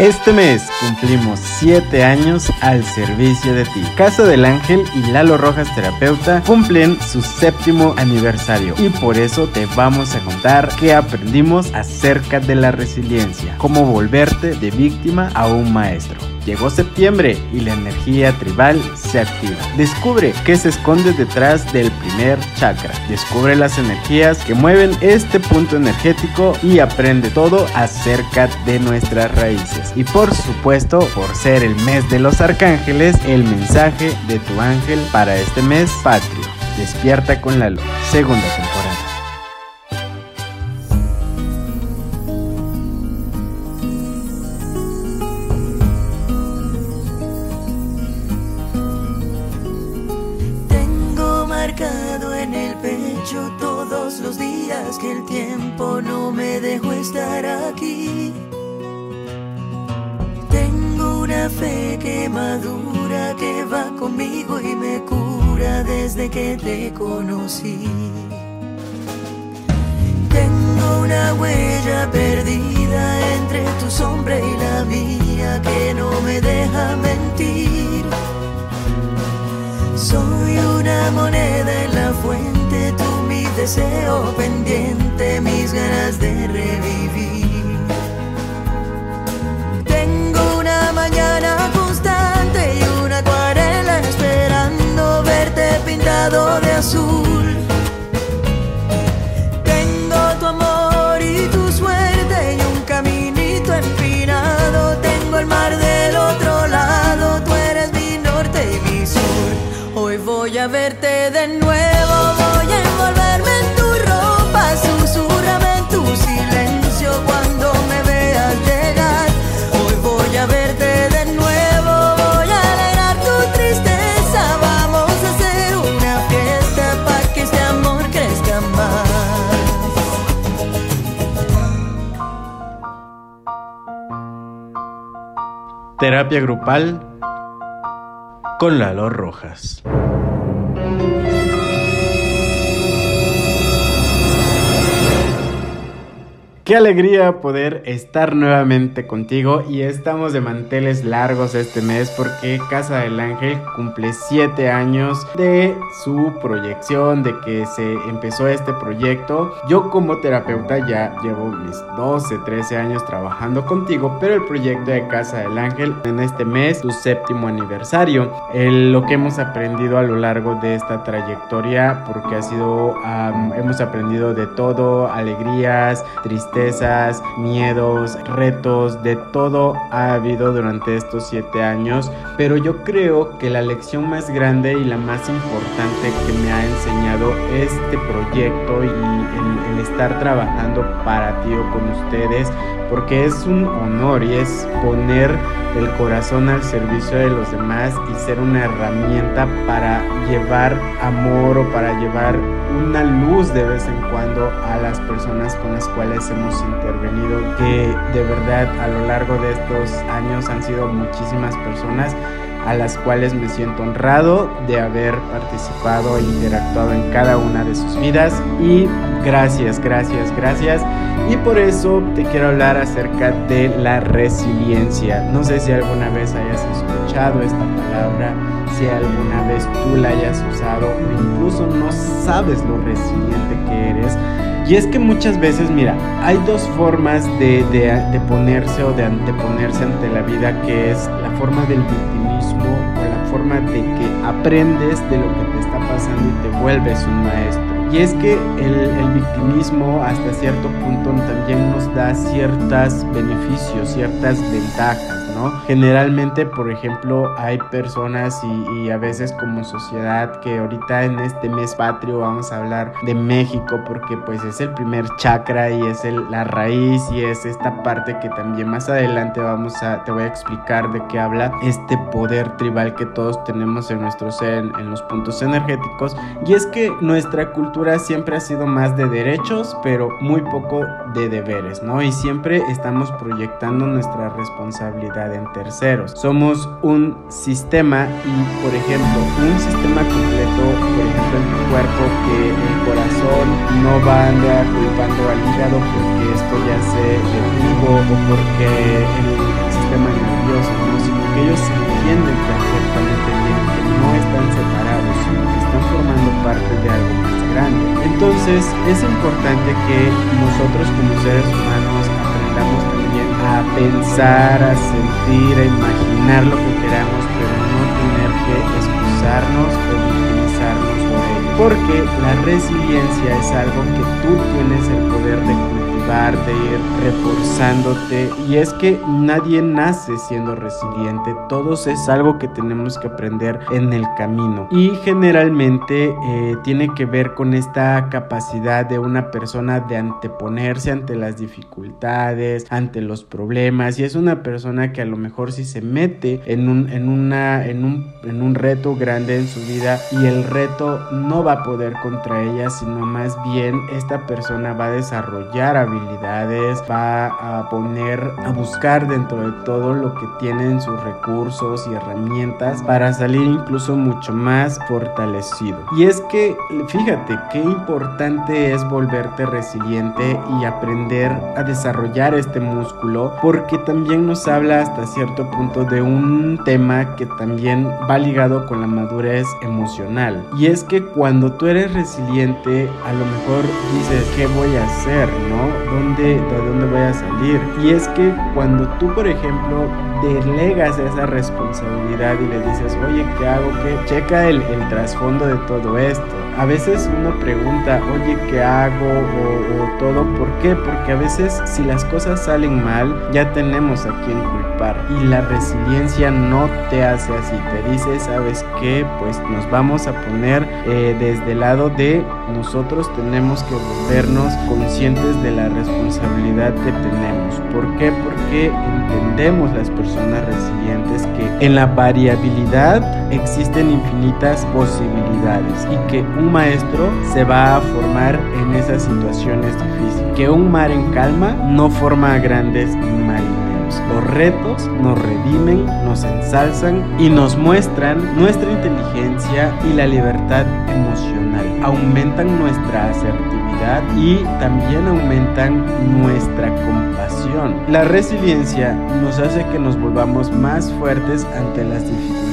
Este mes cumplimos 7 años al servicio de ti. Casa del Ángel y Lalo Rojas Terapeuta cumplen su séptimo aniversario y por eso te vamos a contar qué aprendimos acerca de la resiliencia, cómo volverte de víctima a un maestro. Llegó septiembre y la energía tribal se activa. Descubre qué se esconde detrás del primer chakra. Descubre las energías que mueven este punto energético y aprende todo acerca de nuestras raíces. Y por supuesto, por ser el mes de los arcángeles, el mensaje de tu ángel para este mes patrio. Despierta con la luz. Segunda temporada. Moneda en la fuente, tú mi deseo pendiente, mis ganas de revivir. Tengo una mañana constante y una acuarela esperando verte pintado de azul. Tengo tu amor y tu suerte y un caminito empinado. Tengo el mar del otro a verte de nuevo, voy a envolverme en tu ropa, susurrame en tu silencio cuando me veas llegar. Hoy voy a verte de nuevo, voy a alegrar tu tristeza, vamos a hacer una fiesta para que este amor crezca más. Terapia grupal con Lalo Rojas. Qué alegría poder estar nuevamente contigo y estamos de manteles largos este mes porque Casa del Ángel cumple 7 años de su proyección, de que se empezó este proyecto. Yo como terapeuta ya llevo mis 12, 13 años trabajando contigo, pero el proyecto de Casa del Ángel en este mes, su séptimo aniversario, el- lo que hemos aprendido a lo largo de esta trayectoria, porque ha sido, am, hemos aprendido de todo, alegrías, tristezas, miedos, retos, de todo ha habido durante estos siete años, pero yo creo que la lección más grande y la más importante que me ha enseñado este proyecto y el, el estar trabajando para ti o con ustedes, porque es un honor y es poner el corazón al servicio de los demás y ser una herramienta para llevar amor o para llevar una luz de vez en cuando a las personas con las cuales hemos intervenido, que de verdad a lo largo de estos años han sido muchísimas personas a las cuales me siento honrado de haber participado e interactuado en cada una de sus vidas y gracias, gracias, gracias. Y por eso te quiero hablar acerca de la resiliencia. No sé si alguna vez hayas escuchado esta palabra, si alguna vez tú la hayas usado o incluso no sabes lo resiliente que eres. Y es que muchas veces, mira, hay dos formas de, de, ponerse o de anteponerse ante la vida, que es la forma del victimismo o la forma de que aprendes de lo que te está pasando y te vuelves un maestro. Y es que el, el victimismo hasta cierto punto también nos da ciertos beneficios, ciertas ventajas. ¿No? Generalmente, por ejemplo, hay personas y, y, a veces como sociedad que ahorita en este mes patrio vamos a hablar de México porque pues es el primer chakra y es el, la raíz y es esta parte que también más adelante vamos a, te voy a explicar de qué habla este poder tribal que todos tenemos en nuestro ser, en, en los puntos energéticos. Y es que nuestra cultura siempre ha sido más de derechos, pero muy poco de deberes, ¿no? Y siempre estamos proyectando nuestra responsabilidad en terceros. Somos un sistema y, por ejemplo, un sistema completo, por ejemplo, en tu cuerpo, que el corazón no va a andar culpando al hígado porque esto ya se detuvo o porque el sistema maravilloso, ¿no? sino que ellos entienden perfectamente bien que no están separados, sino que están formando parte de algo más grande. Entonces es importante que nosotros como seres humanos a pensar, a sentir, a imaginar lo que queramos, pero no tener que excusarnos o utilizarnos por ello. Porque la resiliencia es algo que tú tienes el poder de de ir reforzándote. Y es que nadie nace siendo resiliente, todos es algo que tenemos que aprender en el camino. Y generalmente eh, tiene que ver con esta capacidad de una persona de anteponerse ante las dificultades, ante los problemas. Y es una persona que a lo mejor si se mete en un, en una, en un, en un reto grande en su vida y el reto no va a poder contra ella, sino más bien esta persona va a desarrollar habilidades, va a poner, a buscar dentro de todo lo que tienen sus recursos y herramientas para salir incluso mucho más fortalecido. Y es que, fíjate, qué importante es volverte resiliente y aprender a desarrollar este músculo, porque también nos habla hasta cierto punto de un tema que también va ligado con la madurez emocional. Y es que cuando tú eres resiliente, a lo mejor dices, ¿qué voy a hacer? ¿No? ¿Dónde, ¿De dónde voy a salir? Y es que cuando tú, por ejemplo, delegas esa responsabilidad y le dices, oye, ¿qué hago? ¿Qué? Checa el, el trasfondo de todo esto. A veces uno pregunta, oye, ¿qué hago? O, todo, ¿por qué? Porque a veces si las cosas salen mal, ya tenemos a quien culpar. Y la resiliencia no te hace así. Te dice, ¿sabes qué? Pues nos vamos a poner eh, desde el lado de nosotros tenemos que volvernos conscientes de la responsabilidad que tenemos. ¿Por qué? Porque entendemos las personas resilientes que en la variabilidad existen infinitas posibilidades y que un maestro se va a formar en esas situaciones difíciles. Que un mar en calma no forma grandes marineros. Los retos nos redimen, nos ensalzan y nos muestran nuestra inteligencia y la libertad emocional. Aumentan nuestra asertividad y también aumentan nuestra compasión. La resiliencia nos hace que nos volvamos más fuertes ante las dificultades,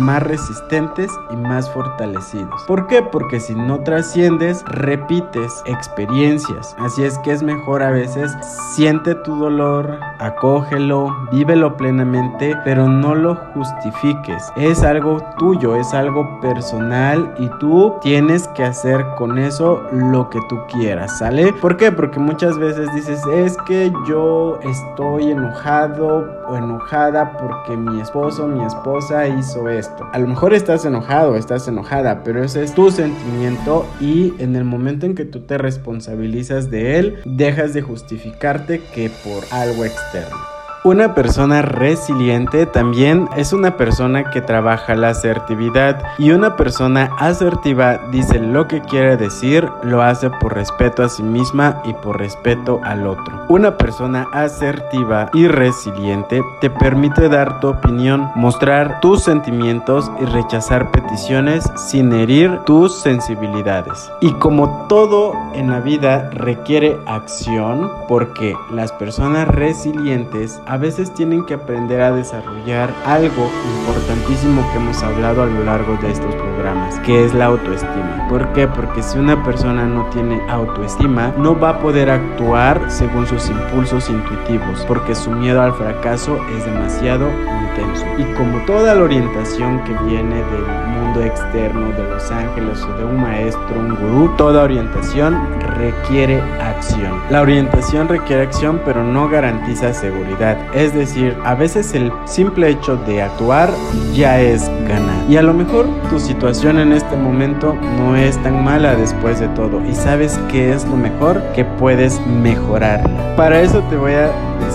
más resistentes y más fortalecidos. ¿Por qué? Porque si no trasciendes, repites experiencias. Así es que es mejor a veces siente tu dolor, acógelo, vívelo plenamente, pero no lo justifiques. Es algo tuyo, es algo personal y tú tienes que hacer con eso lo que tú quieras, ¿sale? ¿Por qué? Porque muchas veces dices, es que yo estoy enojado o enojada porque mi esposo, mi esposa hizo esto. A lo mejor estás enojado, estás enojada, pero ese es tu sentimiento y en el momento en que tú te responsabilizas de él, dejas de justificarte que por algo externo. Una persona resiliente también es una persona que trabaja la asertividad y una persona asertiva dice lo que quiere decir, lo hace por respeto a sí misma y por respeto al otro. Una persona asertiva y resiliente te permite dar tu opinión, mostrar tus sentimientos y rechazar peticiones sin herir tus sensibilidades. Y como todo en la vida requiere acción, porque las personas resilientes a veces tienen que aprender a desarrollar algo importantísimo que hemos hablado a lo largo de estos programas, que es la autoestima. ¿Por qué? Porque si una persona no tiene autoestima, no va a poder actuar según sus impulsos intuitivos, porque su miedo al fracaso es demasiado intenso. Y como toda la orientación que viene del mundo externo, de los ángeles o de un maestro, un gurú, toda orientación requiere acción. La orientación requiere acción, pero no garantiza seguridad. Es decir, a veces el simple hecho de actuar ya es ganar. Y a lo mejor tu situación en este momento no es tan mala después de todo. Y sabes que es lo mejor que puedes mejorarla. Para eso te voy a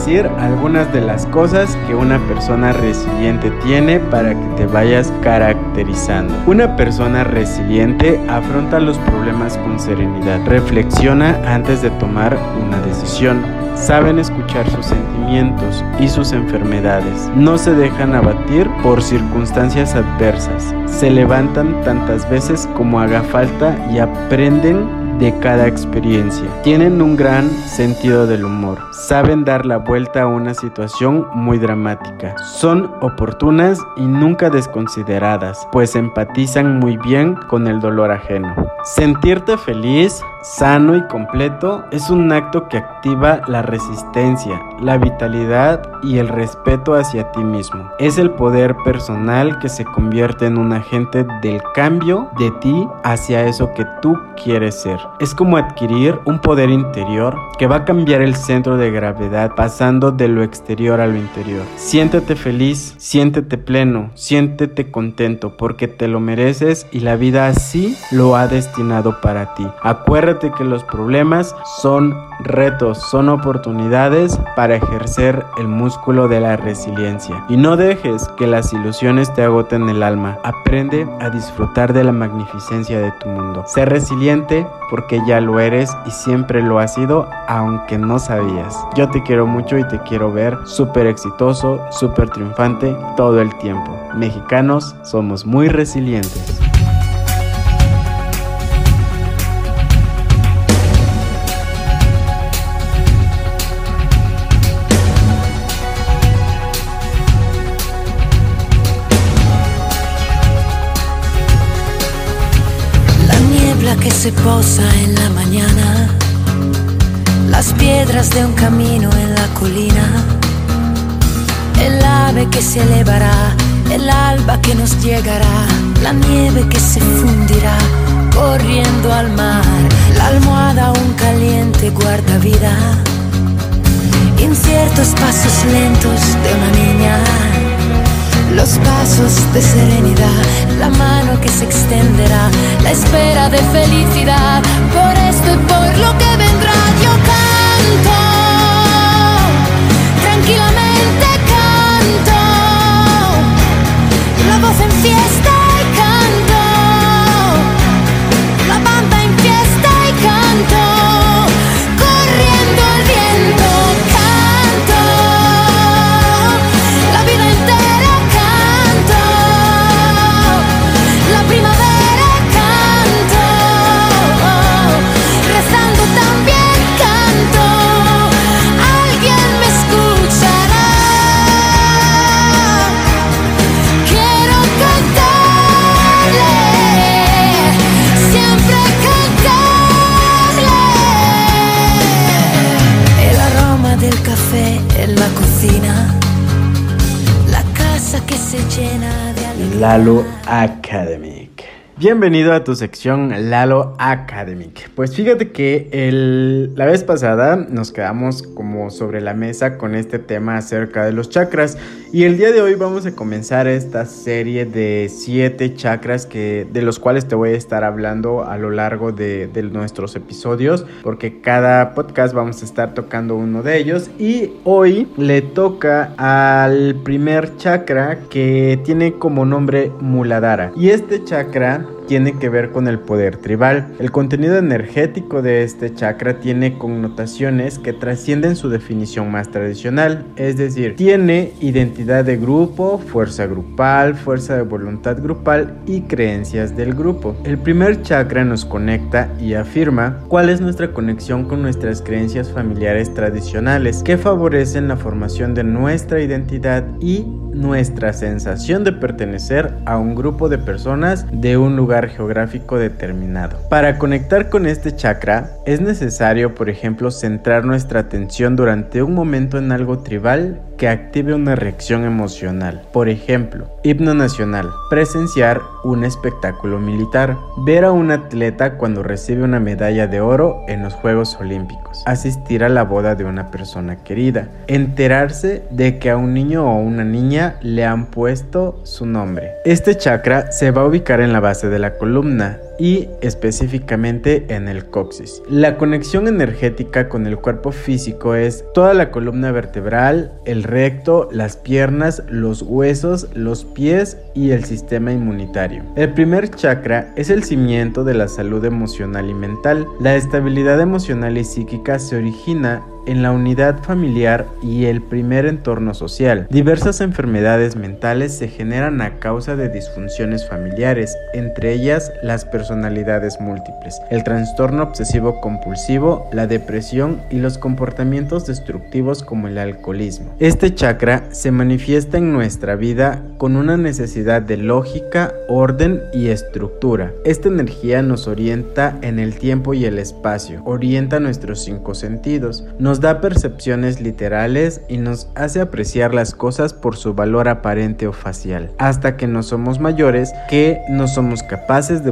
algunas de las cosas que una persona resiliente tiene para que te vayas caracterizando. Una persona resiliente afronta los problemas con serenidad, reflexiona antes de tomar una decisión, saben escuchar sus sentimientos y sus enfermedades, no se dejan abatir por circunstancias adversas, se levantan tantas veces como haga falta y aprenden de cada experiencia. Tienen un gran sentido del humor. Saben dar la vuelta a una situación muy dramática. Son oportunas y nunca desconsideradas, pues empatizan muy bien con el dolor ajeno. Sentirte feliz, sano y completo es un acto que activa la resistencia, la vitalidad y el respeto hacia ti mismo. Es el poder personal que se convierte en un agente del cambio de ti hacia eso que tú quieres ser. Es como adquirir un poder interior que va a cambiar el centro de gravedad pasando de lo exterior a lo interior. Siéntete feliz, siéntete pleno, siéntete contento porque te lo mereces y la vida así lo ha destinado para ti. Acuérdate que los problemas son retos, son oportunidades para ejercer el músculo de la resiliencia. Y no dejes que las ilusiones te agoten el alma. Aprende a disfrutar de la magnificencia de tu mundo. Sé resiliente porque ya lo eres y siempre lo has sido, aunque no sabías. Yo te quiero mucho y te quiero ver súper exitoso, súper triunfante todo el tiempo. Mexicanos somos muy resilientes. Se posa en la mañana, las piedras de un camino en la colina, el ave que se elevará, el alba que nos llegará, la nieve que se fundirá corriendo al mar, la almohada un caliente guarda vida, inciertos pasos lentos de una niña los pasos de serenidad, la mano que se extenderá, la espera de felicidad, por esto y por lo Lalo Academic. Bienvenido a tu sección Lalo Academic. Pues fíjate que el, la vez pasada nos quedamos como sobre la mesa con este tema acerca de los chakras y el día de hoy vamos a comenzar esta serie de siete chakras que, de los cuales te voy a estar hablando a lo largo de, de nuestros episodios porque cada podcast vamos a estar tocando uno de ellos y hoy le toca al primer chakra que tiene como nombre Muladhara y este chakra tiene que ver con el poder tribal. El contenido energético de este chakra tiene connotaciones que trascienden su definición más tradicional, es decir, tiene identidad de grupo, fuerza grupal, fuerza de voluntad grupal y creencias del grupo. El primer chakra nos conecta y afirma cuál es nuestra conexión con nuestras creencias familiares tradicionales que favorecen la formación de nuestra identidad y nuestra sensación de pertenecer a un grupo de personas de un lugar geográfico determinado. Para conectar con este chakra es necesario, por ejemplo, centrar nuestra atención durante un momento en algo tribal que active una reacción emocional. Por ejemplo, himno nacional, presenciar un espectáculo militar, ver a un atleta cuando recibe una medalla de oro en los Juegos Olímpicos, asistir a la boda de una persona querida, enterarse de que a un niño o una niña le han puesto su nombre. Este chakra se va a ubicar en la base de la columna y específicamente en el coxis. La conexión energética con el cuerpo físico es toda la columna vertebral, el recto, las piernas, los huesos, los pies y el sistema inmunitario. El primer chakra es el cimiento de la salud emocional y mental. La estabilidad emocional y psíquica se origina en la unidad familiar y el primer entorno social. Diversas enfermedades mentales se generan a causa de disfunciones familiares, entre ellas las personalidades múltiples, el trastorno obsesivo compulsivo, la depresión y los comportamientos destructivos como el alcoholismo. Este chakra se manifiesta en nuestra vida con una necesidad de lógica, orden y estructura. Esta energía nos orienta en el tiempo y el espacio, orienta nuestros cinco sentidos, nos da percepciones literales y nos hace apreciar las cosas por su valor aparente o facial, hasta que no somos mayores que no somos capaces de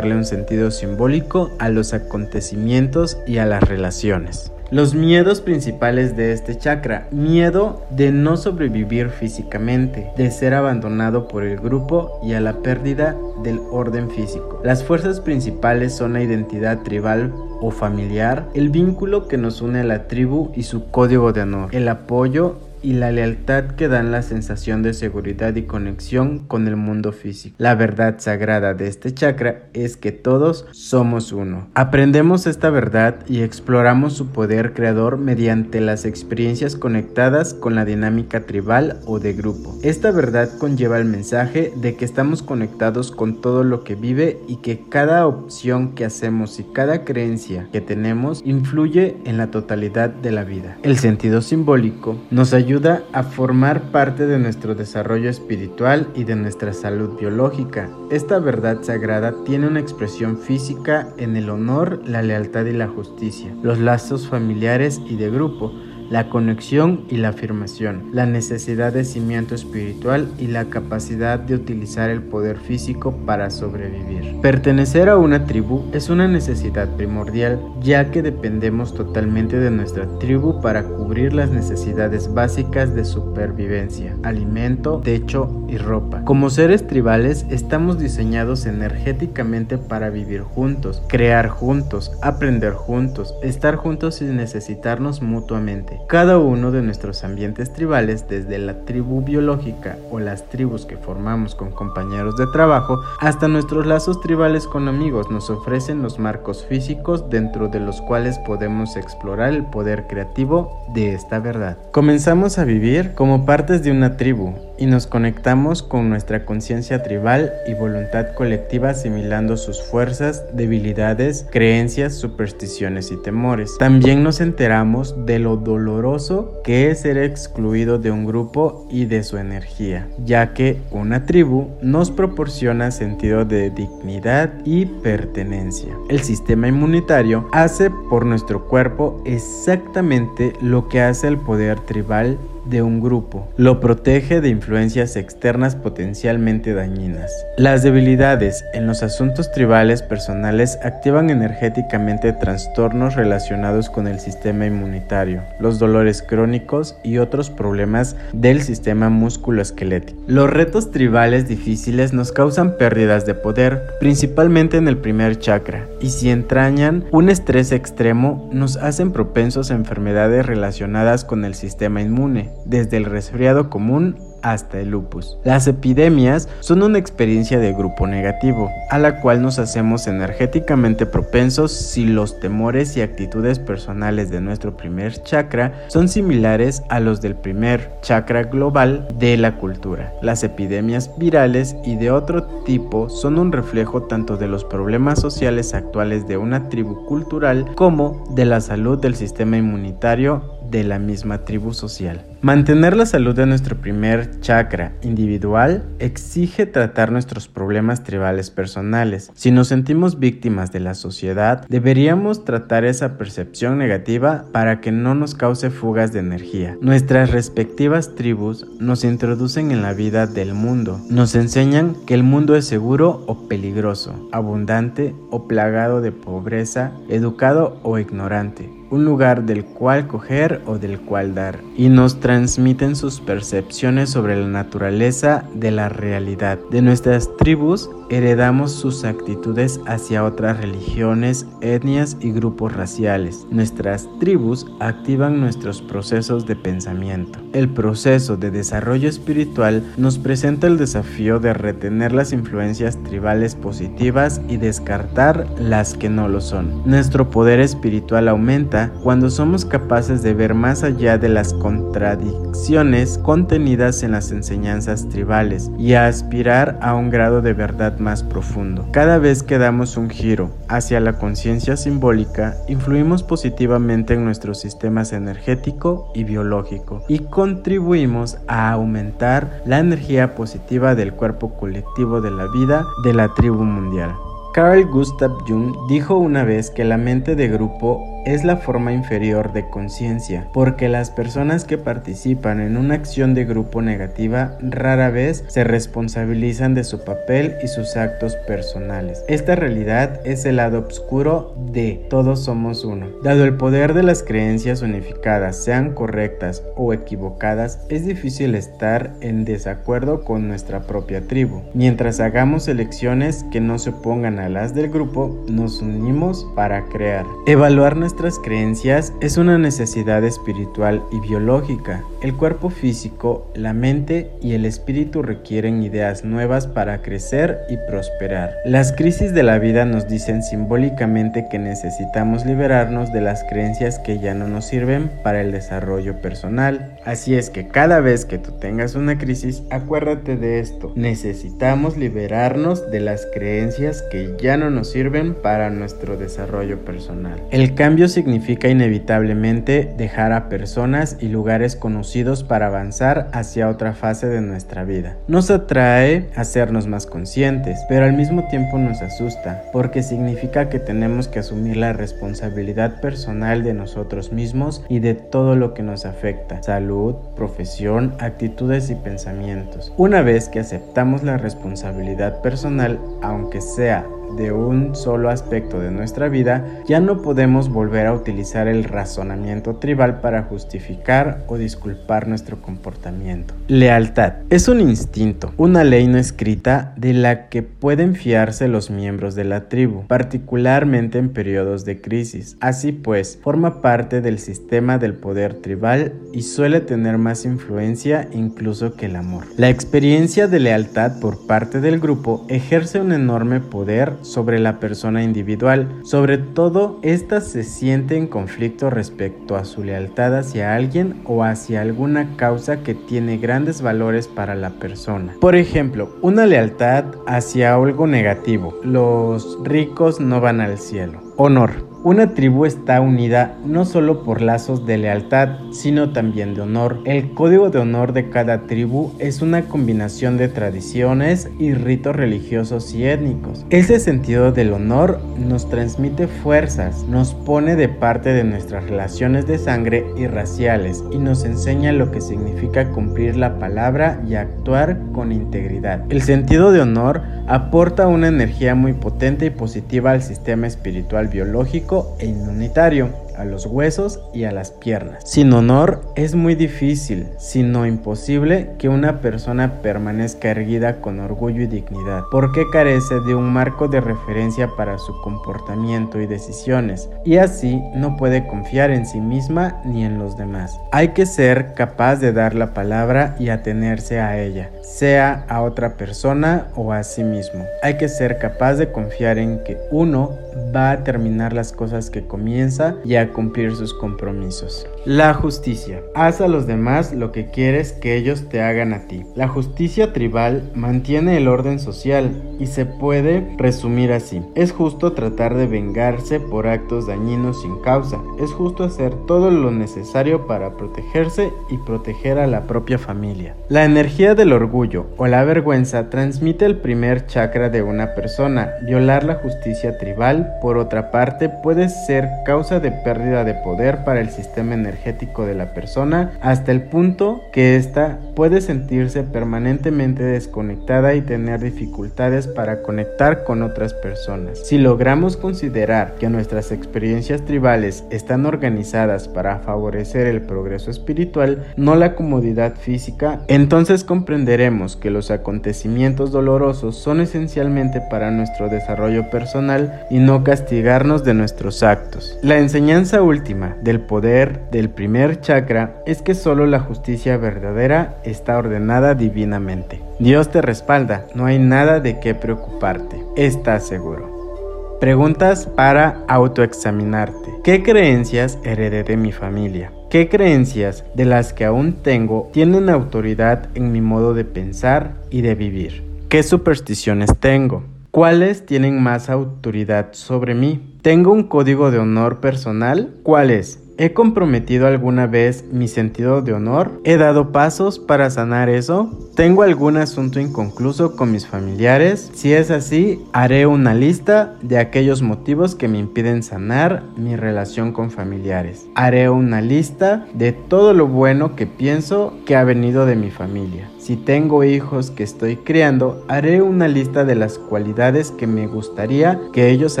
un sentido simbólico a los acontecimientos y a las relaciones. Los miedos principales de este chakra. Miedo de no sobrevivir físicamente, de ser abandonado por el grupo y a la pérdida del orden físico. Las fuerzas principales son la identidad tribal o familiar, el vínculo que nos une a la tribu y su código de honor, el apoyo y la lealtad que dan la sensación de seguridad y conexión con el mundo físico. La verdad sagrada de este chakra es que todos somos uno. Aprendemos esta verdad y exploramos su poder creador mediante las experiencias conectadas con la dinámica tribal o de grupo. Esta verdad conlleva el mensaje de que estamos conectados con todo lo que vive y que cada opción que hacemos y cada creencia que tenemos influye en la totalidad de la vida. El sentido simbólico nos ayuda ayuda a formar parte de nuestro desarrollo espiritual y de nuestra salud biológica. Esta verdad sagrada tiene una expresión física en el honor, la lealtad y la justicia, los lazos familiares y de grupo, la conexión y la afirmación, la necesidad de cimiento espiritual y la capacidad de utilizar el poder físico para sobrevivir. Pertenecer a una tribu es una necesidad primordial ya que dependemos totalmente de nuestra tribu para cubrir las necesidades básicas de supervivencia, alimento, techo y ropa. Como seres tribales estamos diseñados energéticamente para vivir juntos, crear juntos, aprender juntos, estar juntos sin necesitarnos mutuamente. Cada uno de nuestros ambientes tribales, desde la tribu biológica o las tribus que formamos con compañeros de trabajo, hasta nuestros lazos tribales con amigos, nos ofrecen los marcos físicos dentro de los cuales podemos explorar el poder creativo de esta verdad. Comenzamos a vivir como partes de una tribu y nos conectamos con nuestra conciencia tribal y voluntad colectiva asimilando sus fuerzas, debilidades, creencias, supersticiones y temores. También nos enteramos de lo doloroso que es ser excluido de un grupo y de su energía, ya que una tribu nos proporciona sentido de dignidad y pertenencia. El sistema inmunitario hace por nuestro cuerpo exactamente lo que hace el poder tribal de un grupo. Lo protege de influencias externas potencialmente dañinas. Las debilidades en los asuntos tribales personales activan energéticamente trastornos relacionados con el sistema inmunitario, los dolores crónicos y otros problemas del sistema musculoesquelético. Los retos tribales difíciles nos causan pérdidas de poder, principalmente en el primer chakra, y si entrañan un estrés extremo nos hacen propensos a enfermedades relacionadas con el sistema inmune, desde el resfriado común hasta el lupus. Las epidemias son una experiencia de grupo negativo, a la cual nos hacemos energéticamente propensos si los temores y actitudes personales de nuestro primer chakra son similares a los del primer chakra global de la cultura. Las epidemias virales y de otro tipo son un reflejo tanto de los problemas sociales actuales de una tribu cultural como de la salud del sistema inmunitario de la misma tribu social. Mantener la salud de nuestro primer chakra individual exige tratar nuestros problemas tribales personales. Si nos sentimos víctimas de la sociedad, deberíamos tratar esa percepción negativa para que no nos cause fugas de energía. Nuestras respectivas tribus nos introducen en la vida del mundo, nos enseñan que el mundo es seguro o peligroso, abundante o plagado de pobreza, educado o ignorante un lugar del cual coger o del cual dar, y nos transmiten sus percepciones sobre la naturaleza de la realidad. De nuestras tribus heredamos sus actitudes hacia otras religiones, etnias y grupos raciales. Nuestras tribus activan nuestros procesos de pensamiento. El proceso de desarrollo espiritual nos presenta el desafío de retener las influencias tribales positivas y descartar las que no lo son. Nuestro poder espiritual aumenta cuando somos capaces de ver más allá de las contradicciones contenidas en las enseñanzas tribales y a aspirar a un grado de verdad más profundo. Cada vez que damos un giro hacia la conciencia simbólica, influimos positivamente en nuestro sistema energético y biológico y contribuimos a aumentar la energía positiva del cuerpo colectivo de la vida de la tribu mundial. Carl Gustav Jung dijo una vez que la mente de grupo es la forma inferior de conciencia, porque las personas que participan en una acción de grupo negativa rara vez se responsabilizan de su papel y sus actos personales. Esta realidad es el lado oscuro de todos somos uno. Dado el poder de las creencias unificadas, sean correctas o equivocadas, es difícil estar en desacuerdo con nuestra propia tribu. Mientras hagamos elecciones que no se opongan a las del grupo, nos unimos para crear. Evaluar nuestras creencias es una necesidad espiritual y biológica. El cuerpo físico, la mente y el espíritu requieren ideas nuevas para crecer y prosperar. Las crisis de la vida nos dicen simbólicamente que necesitamos liberarnos de las creencias que ya no nos sirven para el desarrollo personal. Así es que cada vez que tú tengas una crisis, acuérdate de esto. Necesitamos liberarnos de las creencias que ya no nos sirven para nuestro desarrollo personal. El cambio significa inevitablemente dejar a personas y lugares conocidos para avanzar hacia otra fase de nuestra vida. Nos atrae hacernos más conscientes, pero al mismo tiempo nos asusta, porque significa que tenemos que asumir la responsabilidad personal de nosotros mismos y de todo lo que nos afecta, salud, profesión, actitudes y pensamientos. Una vez que aceptamos la responsabilidad personal, aunque sea de un solo aspecto de nuestra vida, ya no podemos volver a utilizar el razonamiento tribal para justificar o disculpar nuestro comportamiento. Lealtad es un instinto, una ley no escrita de la que pueden fiarse los miembros de la tribu, particularmente en periodos de crisis. Así pues, forma parte del sistema del poder tribal y suele tener más influencia incluso que el amor. La experiencia de lealtad por parte del grupo ejerce un enorme poder sobre la persona individual. Sobre todo, ésta se siente en conflicto respecto a su lealtad hacia alguien o hacia alguna causa que tiene grandes valores para la persona. Por ejemplo, una lealtad hacia algo negativo. Los ricos no van al cielo. Honor. Una tribu está unida no solo por lazos de lealtad, sino también de honor. El código de honor de cada tribu es una combinación de tradiciones y ritos religiosos y étnicos. Ese sentido del honor nos transmite fuerzas, nos pone de parte de nuestras relaciones de sangre y raciales y nos enseña lo que significa cumplir la palabra y actuar con integridad. El sentido de honor aporta una energía muy potente y positiva al sistema espiritual biológico e inmunitario, a los huesos y a las piernas. Sin honor es muy difícil, sino imposible, que una persona permanezca erguida con orgullo y dignidad, porque carece de un marco de referencia para su comportamiento y decisiones, y así no puede confiar en sí misma ni en los demás. Hay que ser capaz de dar la palabra y atenerse a ella, sea a otra persona o a sí mismo. Hay que ser capaz de confiar en que uno va a terminar las cosas que comienza y a cumplir sus compromisos. La justicia. Haz a los demás lo que quieres que ellos te hagan a ti. La justicia tribal mantiene el orden social y se puede resumir así. Es justo tratar de vengarse por actos dañinos sin causa. Es justo hacer todo lo necesario para protegerse y proteger a la propia familia. La energía del orgullo o la vergüenza transmite el primer chakra de una persona. Violar la justicia tribal, por otra parte, puede ser causa de pérdida de poder para el sistema energético de la persona hasta el punto que ésta puede sentirse permanentemente desconectada y tener dificultades para conectar con otras personas. Si logramos considerar que nuestras experiencias tribales están organizadas para favorecer el progreso espiritual, no la comodidad física, entonces comprenderemos que los acontecimientos dolorosos son esencialmente para nuestro desarrollo personal y no castigarnos de nuestros actos. La enseñanza última del poder de el primer chakra es que solo la justicia verdadera está ordenada divinamente. Dios te respalda, no hay nada de qué preocuparte, estás seguro. Preguntas para autoexaminarte. ¿Qué creencias heredé de mi familia? ¿Qué creencias de las que aún tengo tienen autoridad en mi modo de pensar y de vivir? ¿Qué supersticiones tengo? ¿Cuáles tienen más autoridad sobre mí? ¿Tengo un código de honor personal? ¿Cuál es? ¿He comprometido alguna vez mi sentido de honor? ¿He dado pasos para sanar eso? ¿Tengo algún asunto inconcluso con mis familiares? Si es así, haré una lista de aquellos motivos que me impiden sanar mi relación con familiares. Haré una lista de todo lo bueno que pienso que ha venido de mi familia. Si tengo hijos que estoy criando, haré una lista de las cualidades que me gustaría que ellos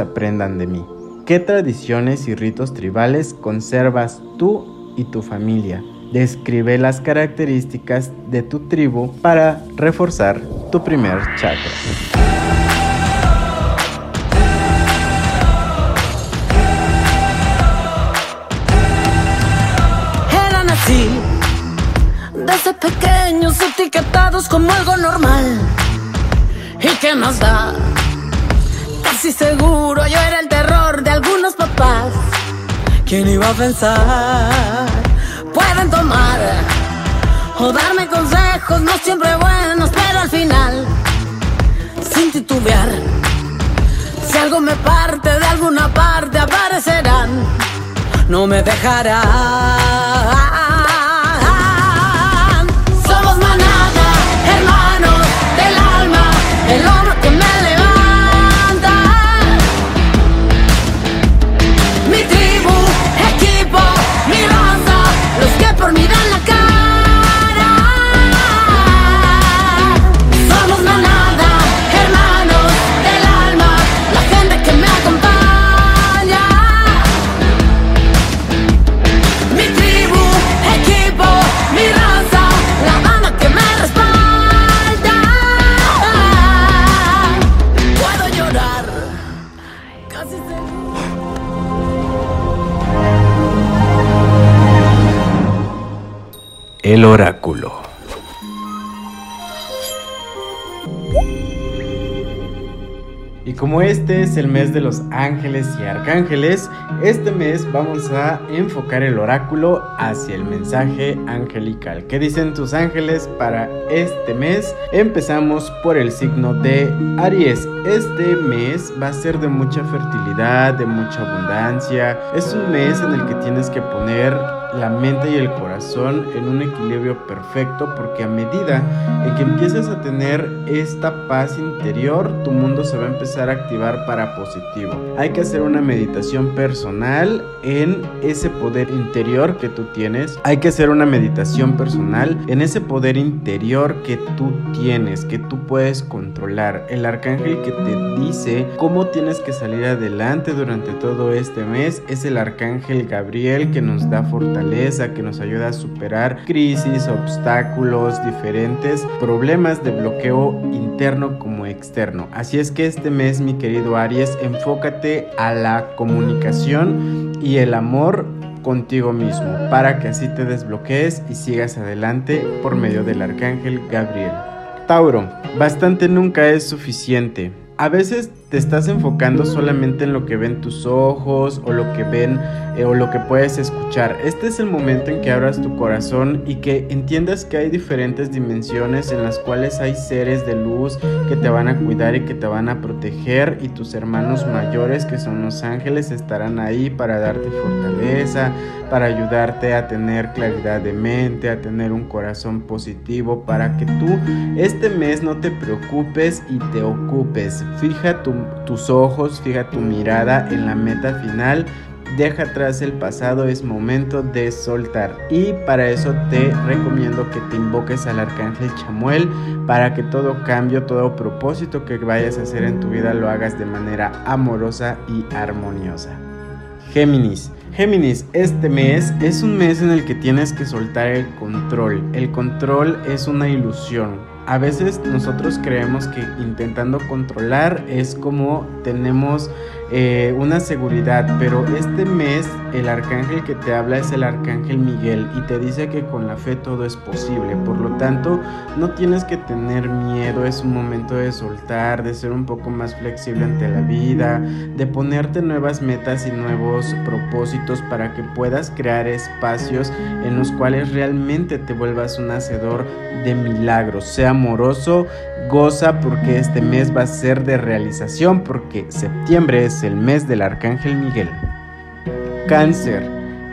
aprendan de mí. ¿Qué tradiciones y ritos tribales conservas tú y tu familia? Describe las características de tu tribu para reforzar tu primer chakra. Desde pequeños etiquetados como algo normal. ¿Y qué más da? Casi seguro yo era el de algunos papás. ¿Quién iba a pensar? Pueden tomar o darme consejos, no siempre buenos, pero al final, sin titubear, si algo me parte de alguna parte, aparecerán, no me dejarán. El oráculo. Y como este es el mes de los ángeles y arcángeles, este mes vamos a enfocar el oráculo hacia el mensaje angelical. ¿Qué dicen tus ángeles para este mes? Empezamos por el signo de Aries. Este mes va a ser de mucha fertilidad, de mucha abundancia. Es un mes en el que tienes que poner la mente y el corazón en un equilibrio perfecto porque a medida en que empiezas a tener esta paz interior, tu mundo se va a empezar a activar para positivo. Hay que hacer una meditación personal en ese poder interior que tú tienes. Hay que hacer una meditación personal en ese poder interior que tú tienes, que tú puedes controlar. El arcángel que te dice cómo tienes que salir adelante durante todo este mes es el arcángel Gabriel que nos da fortaleza que nos ayuda a superar crisis, obstáculos, diferentes problemas de bloqueo interno como externo. Así es que este mes, mi querido Aries, enfócate a la comunicación y el amor contigo mismo para que así te desbloquees y sigas adelante por medio del arcángel Gabriel. Tauro, bastante nunca es suficiente. A veces te estás enfocando solamente en lo que ven tus ojos o lo que ven eh, o lo que puedes escuchar. Este es el momento en que abras tu corazón y que entiendas que hay diferentes dimensiones en las cuales hay seres de luz que te van a cuidar y que te van a proteger y tus hermanos mayores que son los ángeles estarán ahí para darte fortaleza, para ayudarte a tener claridad de mente, a tener un corazón positivo, para que tú este mes no te preocupes y te ocupes. Fija tu tus ojos, fija tu mirada en la meta final. Deja atrás el pasado, es momento de soltar. Y para eso te recomiendo que te invoques al arcángel Chamuel para que todo cambio, todo propósito que vayas a hacer en tu vida lo hagas de manera amorosa y armoniosa. Géminis. Géminis, este mes es un mes en el que tienes que soltar el control. El control es una ilusión. A veces nosotros creemos que intentando controlar es como tenemos eh, una seguridad, pero este mes el arcángel que te habla es el arcángel Miguel y te dice que con la fe todo es posible, por lo tanto no tienes que tener miedo, es un momento de soltar, de ser un poco más flexible ante la vida, de ponerte nuevas metas y nuevos propósitos para que puedas crear espacios en los cuales realmente te vuelvas un hacedor de milagros, sea amoroso, goza porque este mes va a ser de realización, porque septiembre es el mes del Arcángel Miguel. Cáncer,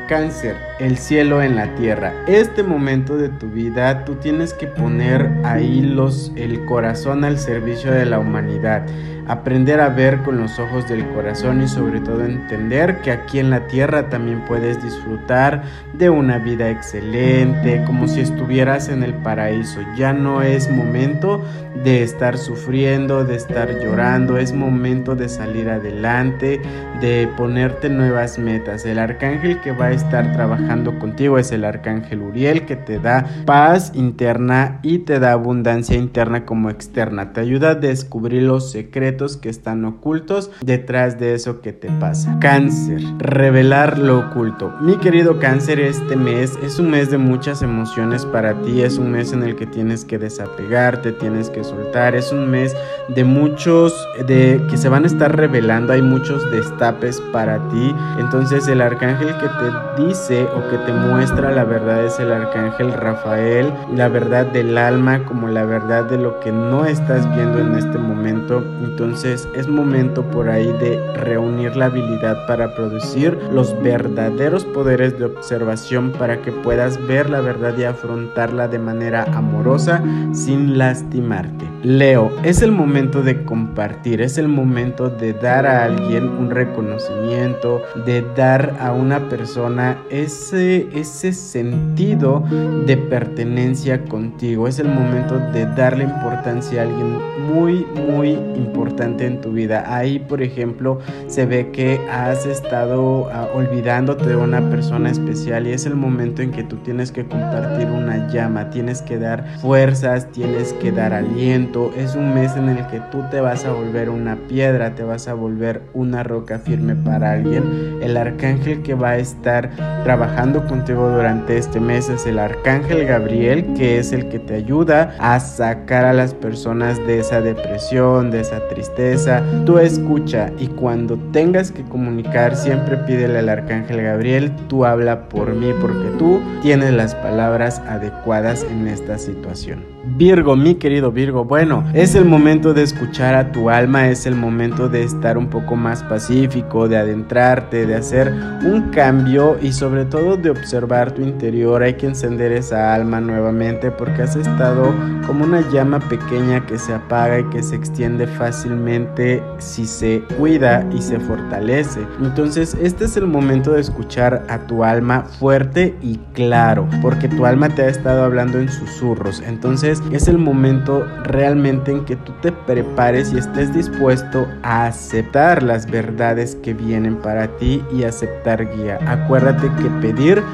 cáncer, el cielo en la tierra. Este momento de tu vida tú tienes que poner ahí los, el corazón al servicio de la humanidad aprender a ver con los ojos del corazón y sobre todo entender que aquí en la tierra también puedes disfrutar de una vida excelente, como si estuvieras en el paraíso. Ya no es momento de estar sufriendo, de estar llorando, es momento de salir adelante, de ponerte nuevas metas. El arcángel que va a estar trabajando contigo es el arcángel Uriel que te da paz interna y te da abundancia interna como externa. Te ayuda a descubrir los secretos que están ocultos detrás de eso que te pasa. Cáncer, revelar lo oculto. Mi querido cáncer, este mes es un mes de muchas emociones para ti, es un mes en el que tienes que desapegarte, tienes que soltar, es un mes de muchos, de que se van a estar revelando, hay muchos destapes para ti. Entonces el arcángel que te dice o que te muestra la verdad es el arcángel Rafael, la verdad del alma como la verdad de lo que no estás viendo en este momento. Entonces es momento por ahí de reunir la habilidad para producir los verdaderos poderes de observación para que puedas ver la verdad y afrontarla de manera amorosa sin lastimarte. Leo, es el momento de compartir, es el momento de dar a alguien un reconocimiento, de dar a una persona ese, ese sentido de pertenencia contigo. Es el momento de darle importancia a alguien muy, muy importante en tu vida. Ahí, por ejemplo, se ve que has estado ah, olvidándote de una persona especial y es el momento en que tú tienes que compartir una llama, tienes que dar fuerzas, tienes que dar aliento es un mes en el que tú te vas a volver una piedra, te vas a volver una roca firme para alguien. El arcángel que va a estar trabajando contigo durante este mes es el arcángel Gabriel, que es el que te ayuda a sacar a las personas de esa depresión, de esa tristeza. Tú escucha y cuando tengas que comunicar, siempre pídele al arcángel Gabriel, tú habla por mí porque tú tienes las palabras adecuadas en esta situación. Virgo, mi querido Virgo, bueno, es el momento de escuchar a tu alma, es el momento de estar un poco más pacífico, de adentrarte, de hacer un cambio y sobre todo de observar tu interior. Hay que encender esa alma nuevamente porque has estado como una llama pequeña que se apaga y que se extiende fácilmente si se cuida y se fortalece. Entonces, este es el momento de escuchar a tu alma fuerte y claro, porque tu alma te ha estado hablando en susurros. Entonces, es el momento realmente en que tú te prepares y estés dispuesto a aceptar las verdades que vienen para ti y aceptar guía. Acuérdate que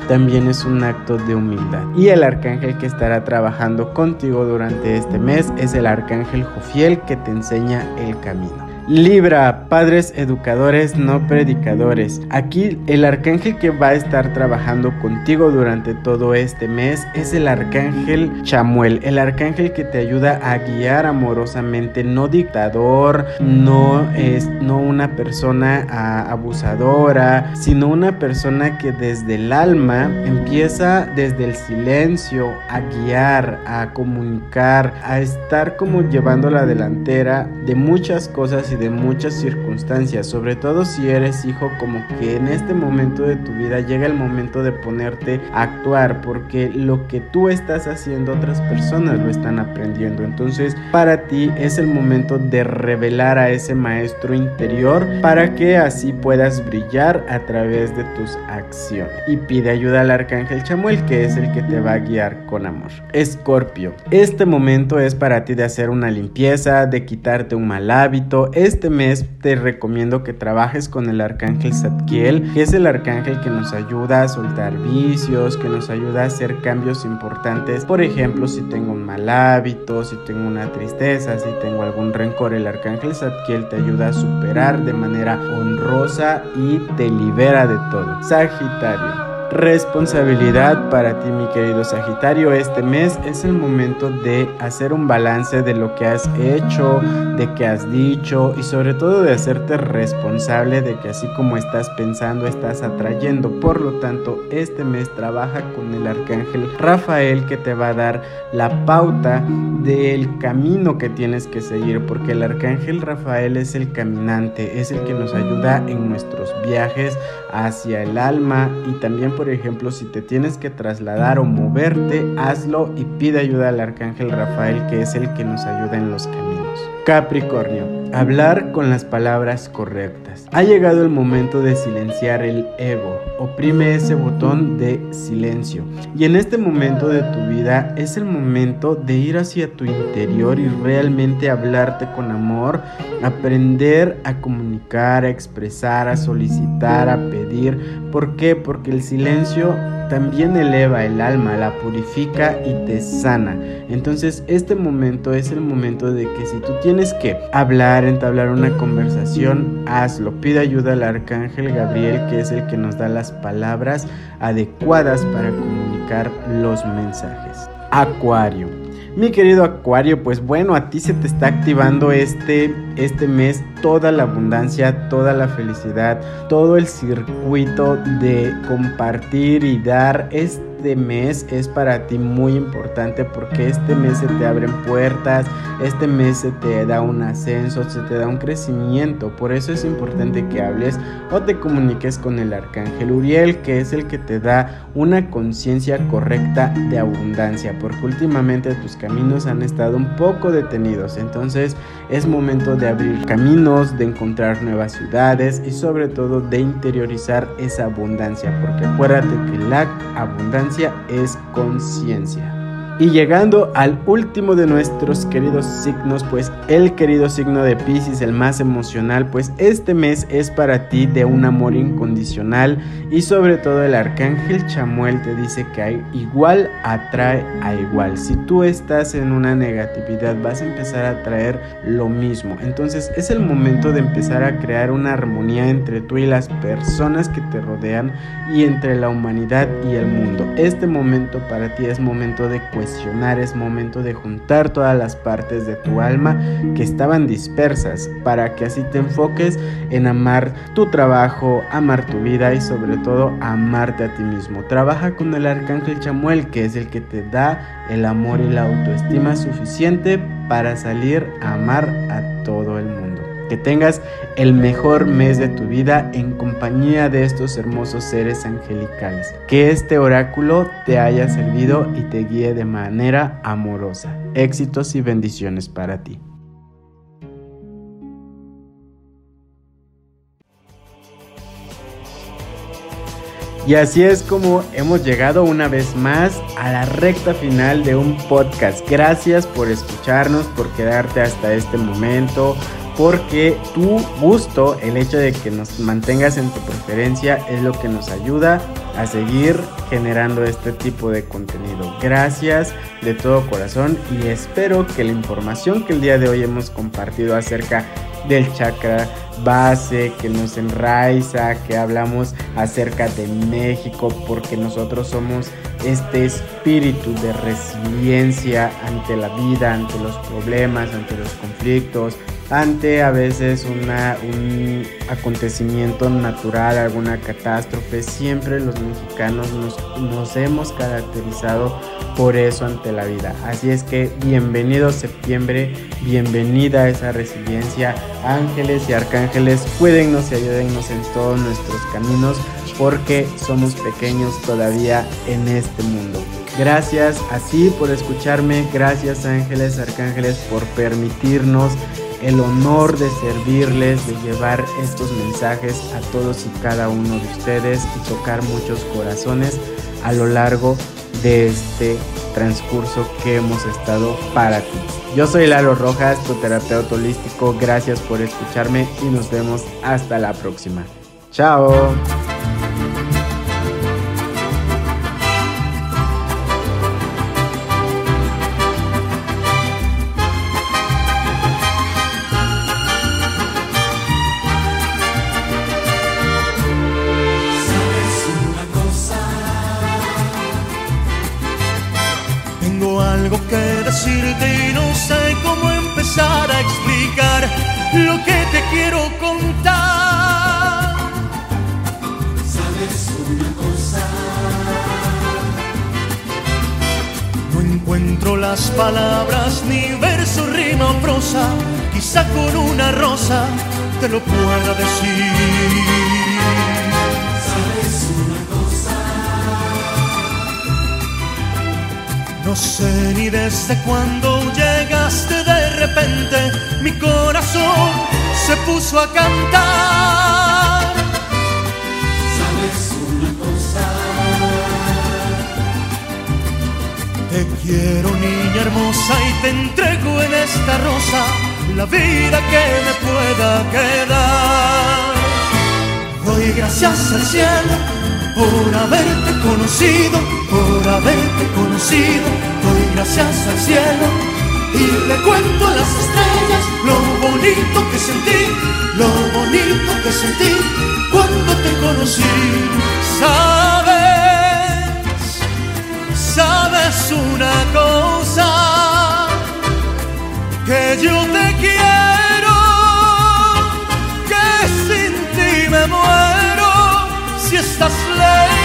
también es un acto de humildad. Y el arcángel que estará trabajando contigo durante este mes es el arcángel Jofiel que te enseña el camino. Libra, padres educadores, no predicadores. Aquí el arcángel que va a estar trabajando contigo durante todo este mes es el arcángel Chamuel, el arcángel que te ayuda a guiar amorosamente, no dictador, no es no una persona ah, abusadora, sino una persona que desde el alma empieza desde el silencio a guiar, a comunicar, a estar como llevando la delantera de muchas cosas de muchas circunstancias, sobre todo si eres hijo, como que en este momento de tu vida llega el momento de ponerte a actuar, porque lo que tú estás haciendo otras personas lo están aprendiendo. Entonces, para ti es el momento de revelar a ese maestro interior para que así puedas brillar a través de tus acciones. Y pide ayuda al arcángel Chamuel, que es el que te va a guiar con amor. Escorpio, este momento es para ti de hacer una limpieza, de quitarte un mal hábito, este mes te recomiendo que trabajes con el arcángel Zadkiel, que es el arcángel que nos ayuda a soltar vicios, que nos ayuda a hacer cambios importantes. Por ejemplo, si tengo un mal hábito, si tengo una tristeza, si tengo algún rencor, el arcángel Zadkiel te ayuda a superar de manera honrosa y te libera de todo. Sagitario. Responsabilidad para ti, mi querido Sagitario. Este mes es el momento de hacer un balance de lo que has hecho, de que has dicho y sobre todo de hacerte responsable de que así como estás pensando, estás atrayendo. Por lo tanto, este mes trabaja con el arcángel Rafael que te va a dar la pauta del camino que tienes que seguir, porque el arcángel Rafael es el caminante, es el que nos ayuda en nuestros viajes hacia el alma y también por ejemplo, si te tienes que trasladar o moverte, hazlo y pide ayuda al arcángel Rafael, que es el que nos ayuda en los caminos. Capricornio, hablar con las palabras correctas. Ha llegado el momento de silenciar el ego. Oprime ese botón de silencio. Y en este momento de tu vida es el momento de ir hacia tu interior y realmente hablarte con amor, aprender a comunicar, a expresar, a solicitar, a pedir. ¿Por qué? Porque el silencio también eleva el alma, la purifica y te sana. Entonces este momento es el momento de que si tú tienes que hablar, entablar una conversación, hazlo. Pide ayuda al arcángel Gabriel, que es el que nos da las palabras adecuadas para comunicar los mensajes. Acuario. Mi querido Acuario, pues bueno, a ti se te está activando este, este mes toda la abundancia, toda la felicidad, todo el circuito de compartir y dar este este mes es para ti muy importante porque este mes se te abren puertas, este mes se te da un ascenso, se te da un crecimiento. Por eso es importante que hables o te comuniques con el arcángel Uriel, que es el que te da una conciencia correcta de abundancia, porque últimamente tus caminos han estado un poco detenidos. Entonces es momento de abrir caminos, de encontrar nuevas ciudades y sobre todo de interiorizar esa abundancia, porque acuérdate que la abundancia es conciencia. Y llegando al último de nuestros queridos signos, pues el querido signo de Pisces, el más emocional, pues este mes es para ti de un amor incondicional y sobre todo el arcángel Chamuel te dice que igual atrae a igual. Si tú estás en una negatividad vas a empezar a atraer lo mismo. Entonces es el momento de empezar a crear una armonía entre tú y las personas que te rodean y entre la humanidad y el mundo. Este momento para ti es momento de es momento de juntar todas las partes de tu alma que estaban dispersas para que así te enfoques en amar tu trabajo, amar tu vida y sobre todo amarte a ti mismo. Trabaja con el arcángel Chamuel que es el que te da el amor y la autoestima suficiente para salir a amar a todo el mundo. Que tengas el mejor mes de tu vida en compañía de estos hermosos seres angelicales. Que este oráculo te haya servido y te guíe de manera amorosa. Éxitos y bendiciones para ti. Y así es como hemos llegado una vez más a la recta final de un podcast. Gracias por escucharnos, por quedarte hasta este momento, porque tu gusto, el hecho de que nos mantengas en tu preferencia es lo que nos ayuda a seguir generando este tipo de contenido. Gracias de todo corazón y espero que la información que el día de hoy hemos compartido acerca del chakra base, que nos enraiza, que hablamos acerca de México, porque nosotros somos este espíritu de resiliencia ante la vida, ante los problemas, ante los conflictos, ante a veces una, un acontecimiento natural, alguna catástrofe. Siempre los mexicanos nos, nos hemos caracterizado por eso ante la vida. Así es que bienvenido septiembre, bienvenida a esa resiliencia. Ángeles y arcángeles, cuídennos y ayúdennos en todos nuestros caminos porque somos pequeños todavía en este mundo. Gracias a ti por escucharme, gracias ángeles, arcángeles por permitirnos el honor de servirles, de llevar estos mensajes a todos y cada uno de ustedes y tocar muchos corazones a lo largo de este transcurso que hemos estado para ti. Yo soy Lalo Rojas, tu terapeuta holístico. Gracias por escucharme y nos vemos hasta la próxima. Chao. Palabras, ni verso, rima o prosa. Quizá con una rosa te lo pueda decir. No sé ni desde cuándo llegaste de repente, mi corazón se puso a cantar. Te quiero niña hermosa y te entrego en esta rosa la vida que me pueda quedar. Doy gracias al cielo por haberte conocido, por haberte conocido. Doy gracias al cielo y le cuento a las estrellas lo bonito que sentí, lo bonito que sentí cuando te conocí. Sabes, sabes una cosa, que yo te quiero, que sin ti me muero si estás lejos.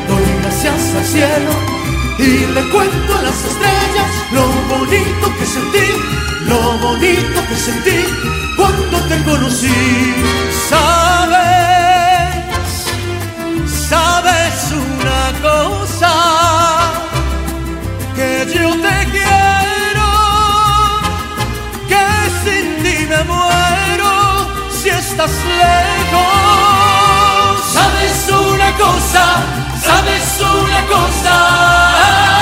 Gracias al cielo y le cuento a las estrellas lo bonito que sentí, lo bonito que sentí cuando te conocí. Sabes, sabes una cosa, que yo te quiero, que sin ti me muero si estás lejos. ¿Sabes una cosa? ¿Sabes una cosa?